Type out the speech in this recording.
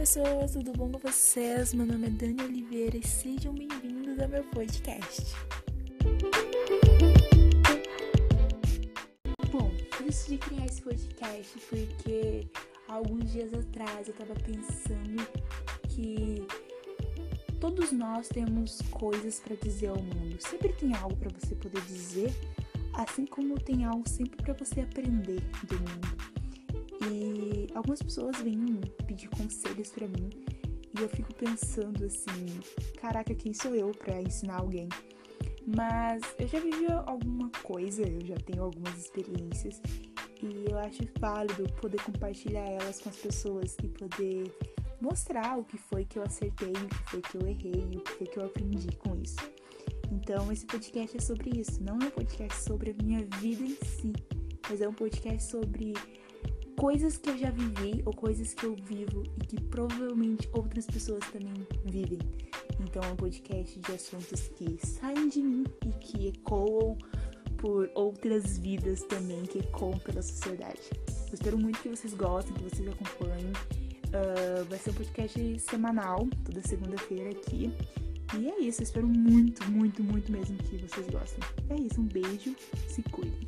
pessoas, tudo bom com vocês? Meu nome é Dani Oliveira e sejam bem-vindos ao meu podcast. Bom, eu decidi criar esse podcast porque alguns dias atrás eu tava pensando que todos nós temos coisas para dizer ao mundo. Sempre tem algo para você poder dizer, assim como tem algo sempre para você aprender do mundo. E algumas pessoas vêm pedir conselhos para mim e eu fico pensando assim, caraca, quem sou eu para ensinar alguém? Mas eu já vivi alguma coisa, eu já tenho algumas experiências e eu acho válido poder compartilhar elas com as pessoas e poder mostrar o que foi que eu acertei, o que foi que eu errei, o que foi que eu aprendi com isso. Então, esse podcast é sobre isso. Não é um podcast sobre a minha vida em si, mas é um podcast sobre coisas que eu já vivi ou coisas que eu vivo e que provavelmente outras pessoas também vivem. Então é um podcast de assuntos que saem de mim e que ecoam por outras vidas também, que ecoam pela sociedade. Eu espero muito que vocês gostem, que vocês acompanhem. Uh, vai ser um podcast semanal, toda segunda-feira aqui. E é isso, eu espero muito, muito, muito mesmo que vocês gostem. É isso, um beijo, se cuidem.